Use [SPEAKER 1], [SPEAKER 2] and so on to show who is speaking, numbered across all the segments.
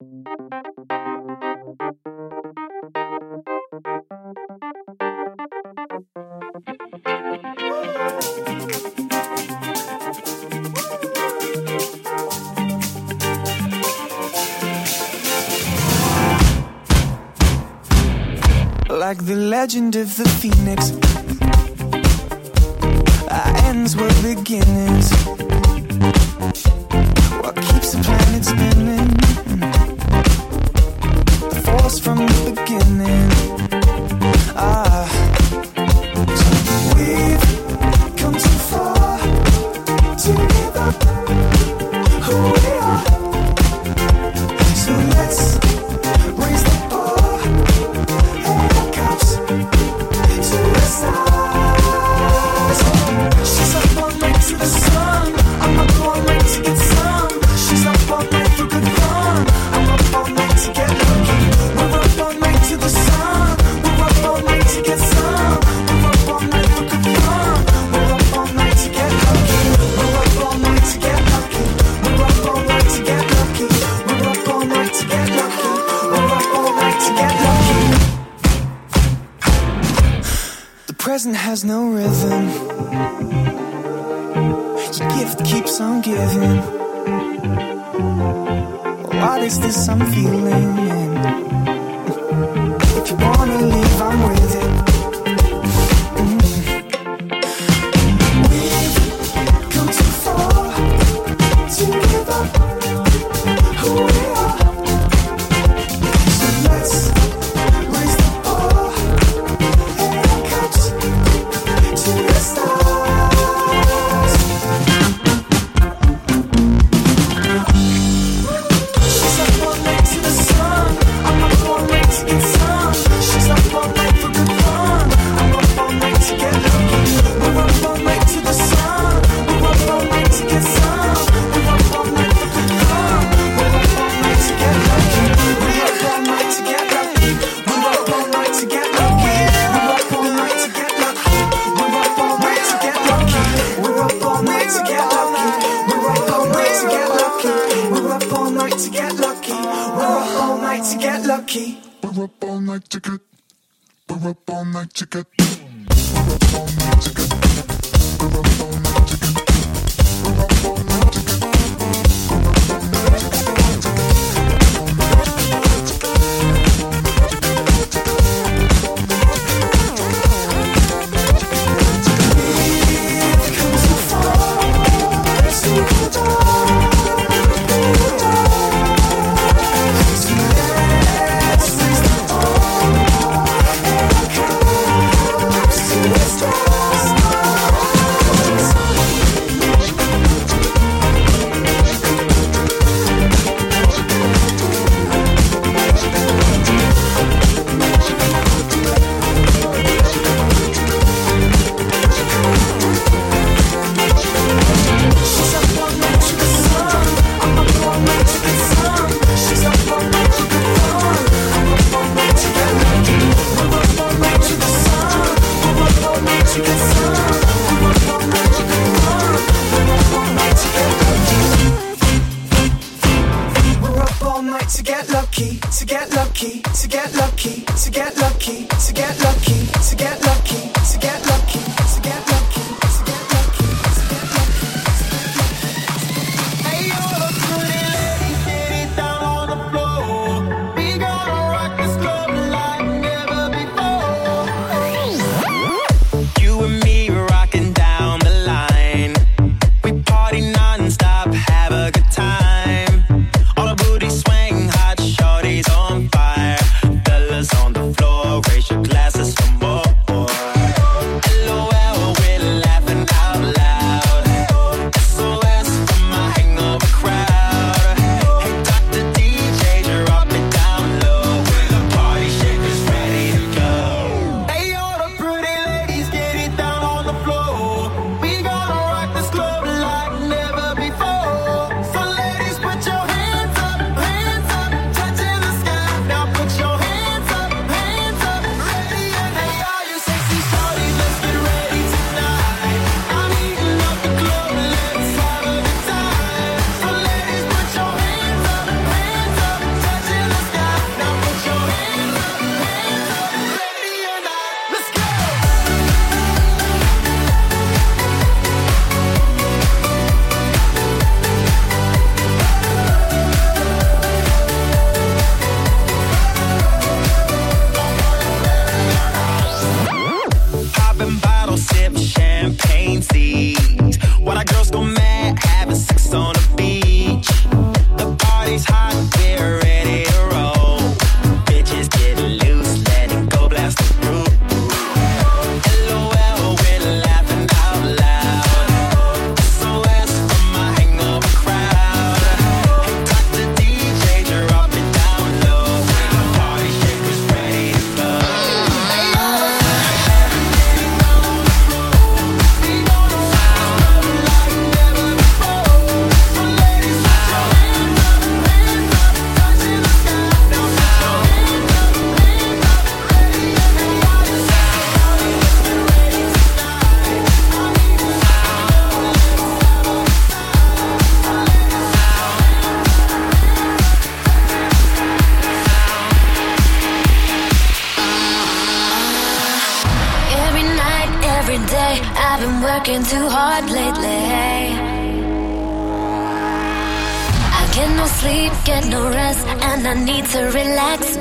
[SPEAKER 1] Like the legend of the phoenix, our ends were beginnings. What keeps the planet spinning? The beginning. night to get lucky, to get lucky, to get lucky, to get lucky, to get lucky, to get lucky, to get lucky.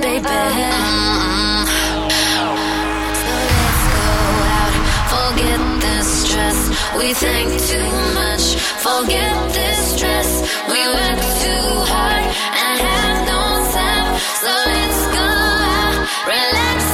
[SPEAKER 1] baby. So let's go out, forget the
[SPEAKER 2] stress. We think too much, forget stress. We work too hard and have no time.
[SPEAKER 3] So
[SPEAKER 4] let's
[SPEAKER 1] go out, relax.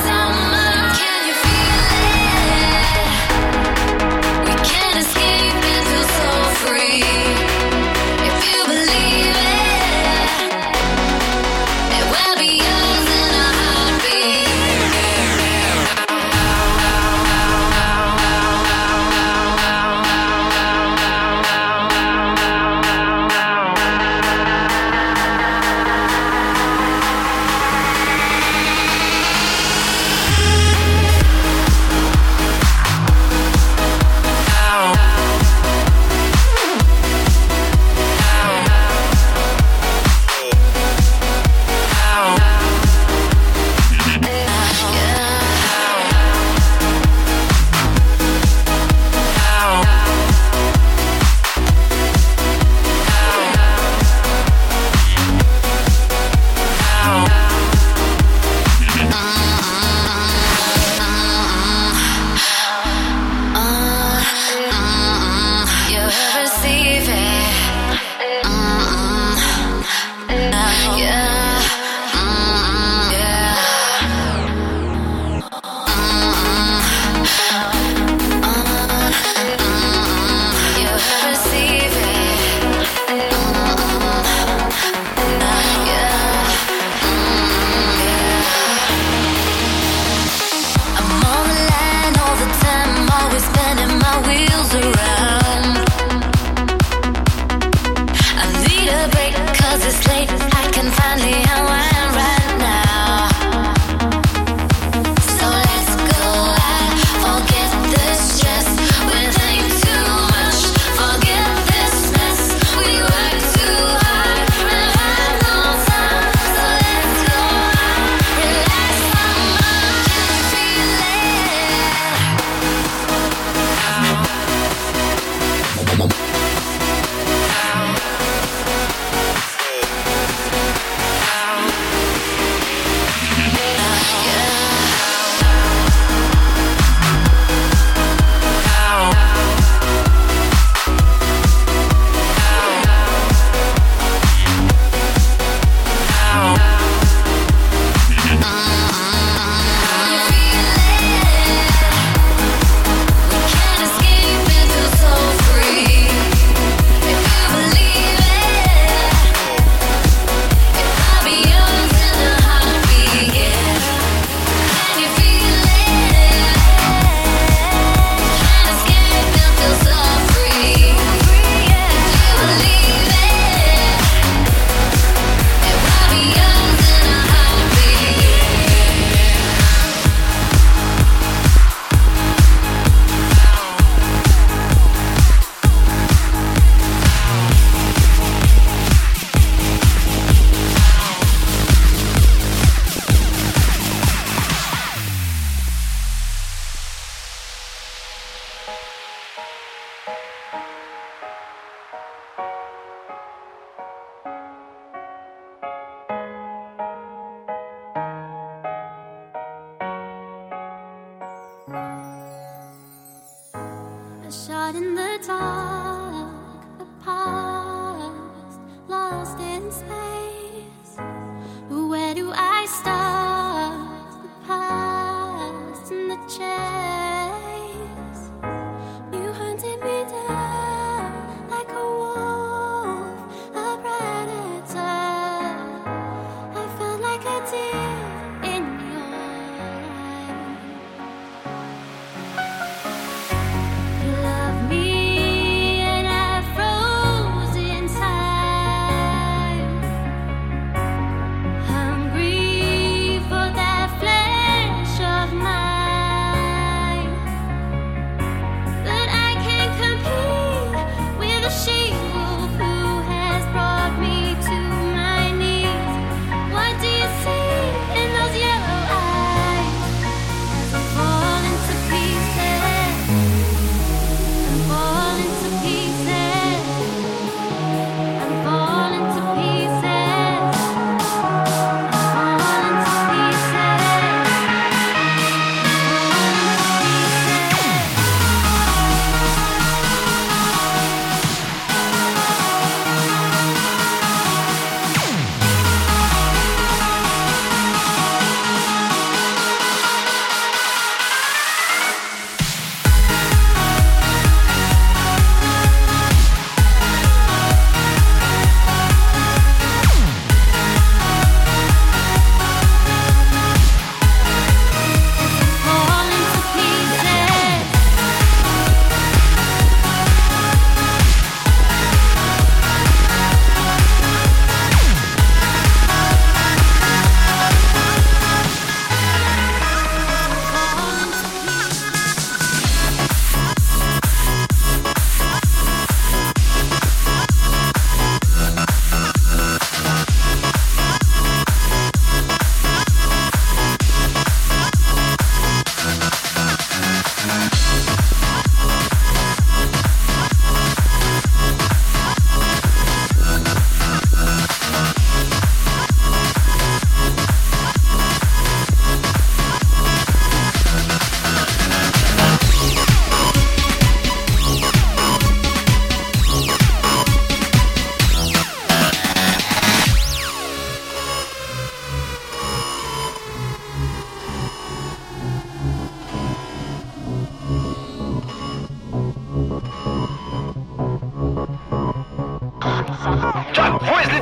[SPEAKER 1] caught in the dark.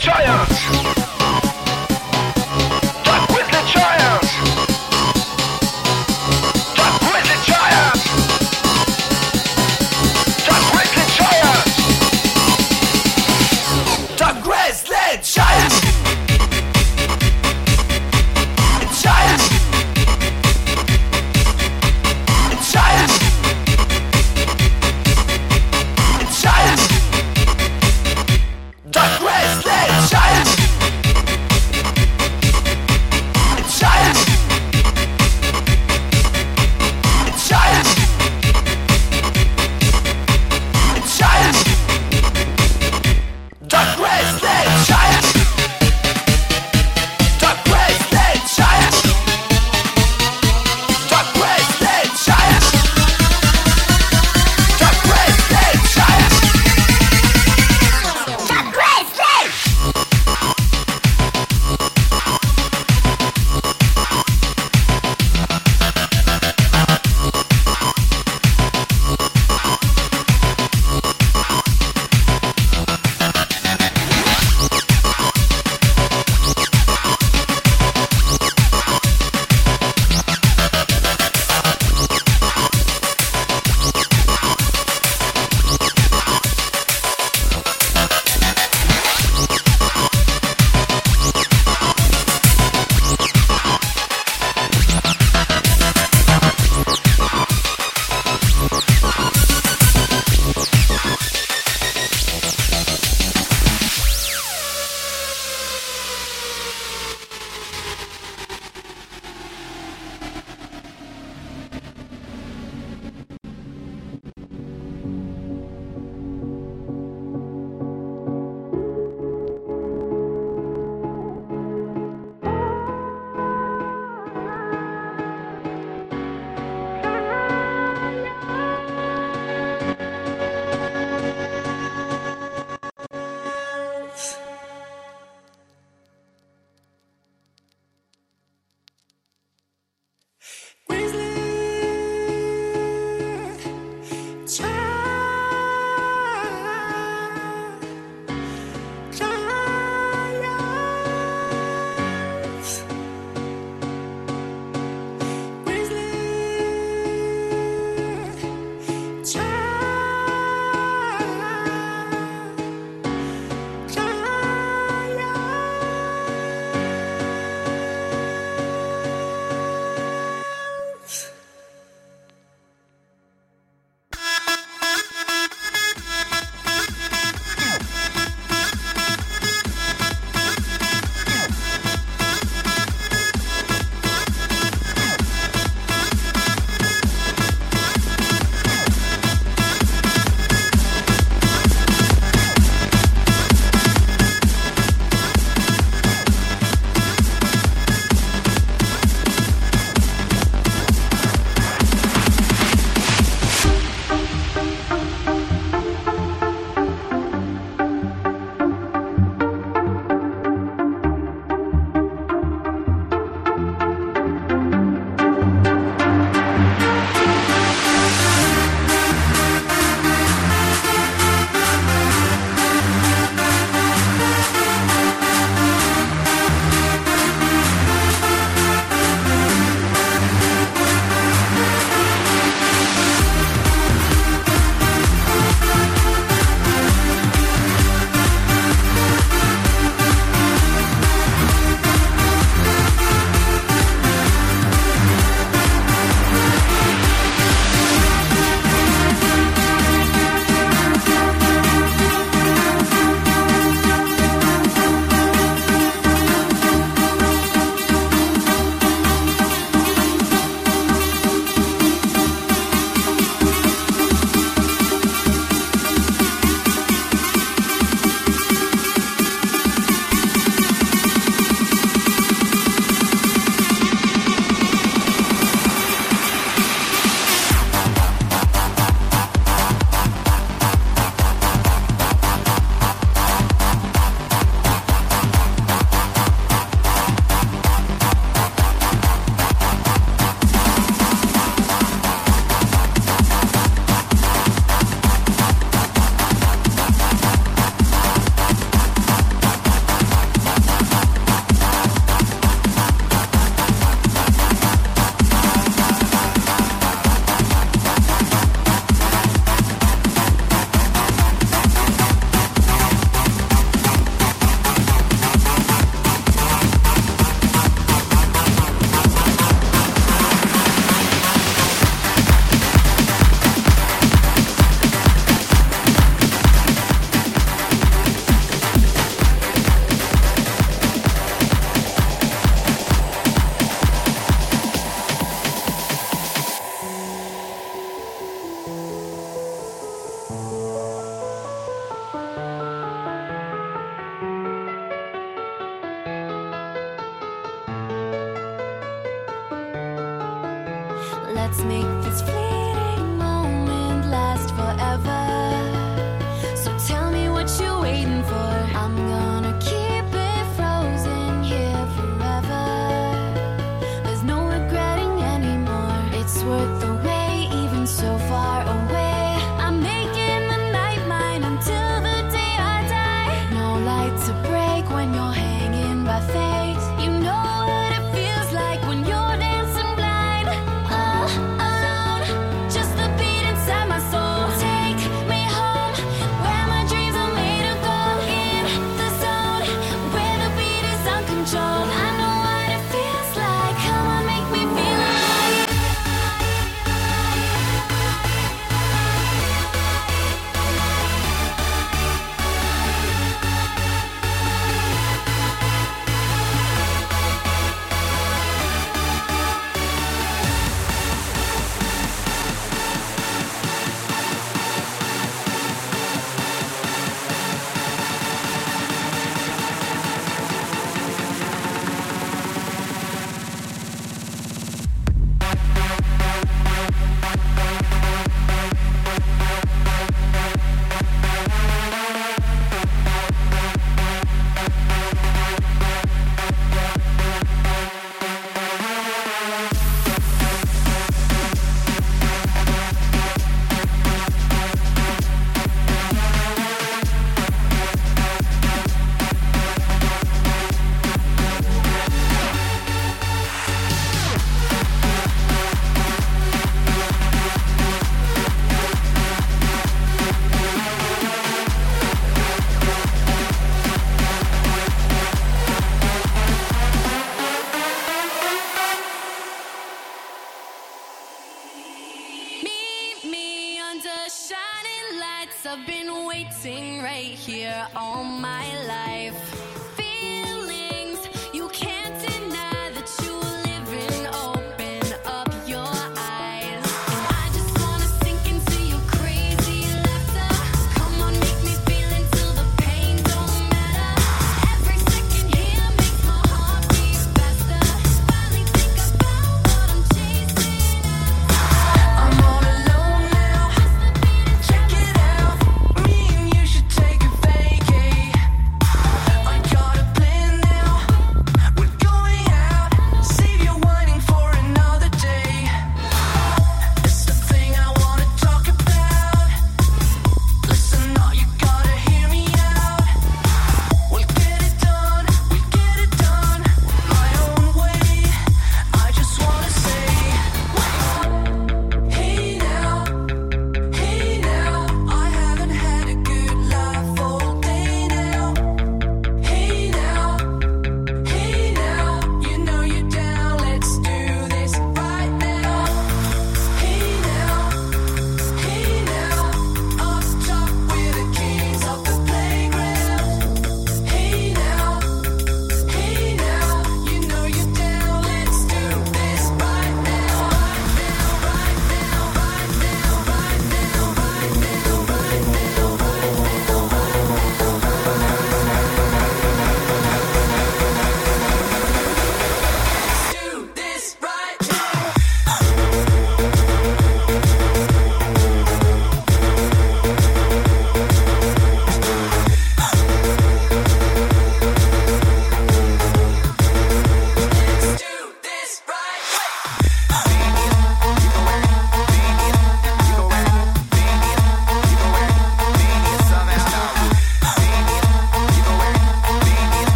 [SPEAKER 1] giants!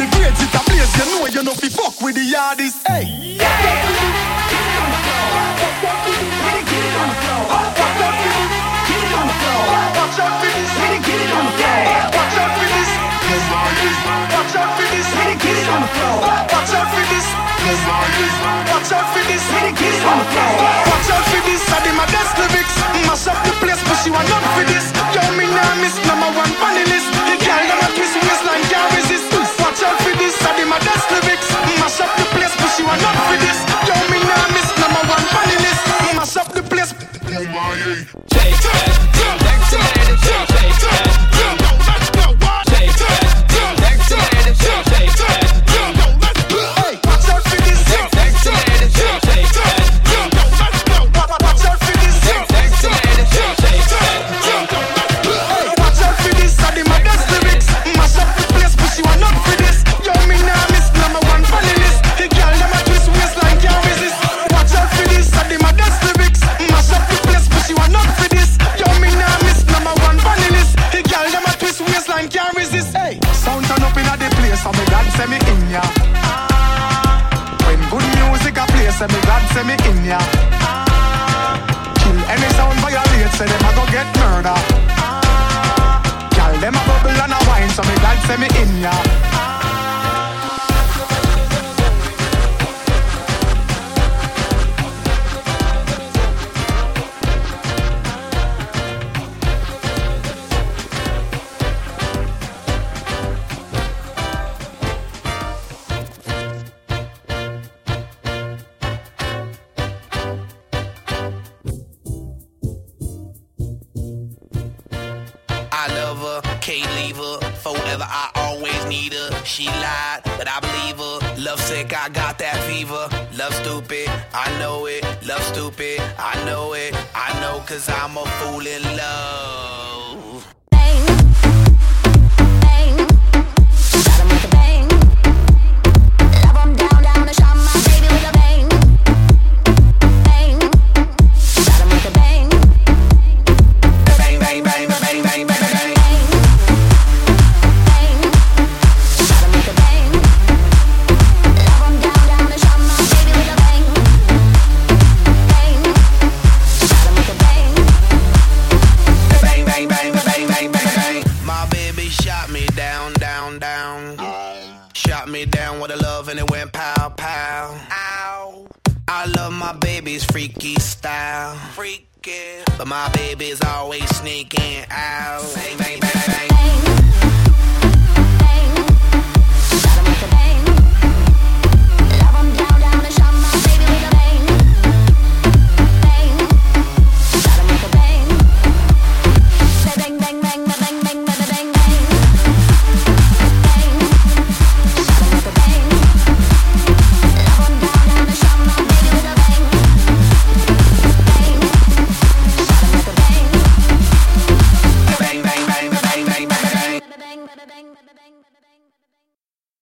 [SPEAKER 1] the grades, it's a place you know you know fi fuck with the yardies. Hey. Yeah. Watch out for this, hit it, get it on the floor. Watch out for this, Watch out for this, hit it, get it on the floor. Watch out for this, Watch out for this, hit it, get it on the floor. Watch out for this, I did my desk lyrics. Mash up the place, but she want none for this. Yo, me now miss number one funny list. man, not for
[SPEAKER 5] diva. Love stupid, I know it. Love stupid, I know it. I know cause I'm a fool in love.
[SPEAKER 3] my
[SPEAKER 5] baby's freaky style. Freaky. But my baby's always sneaking out. Bang, bang, bang,
[SPEAKER 3] bang.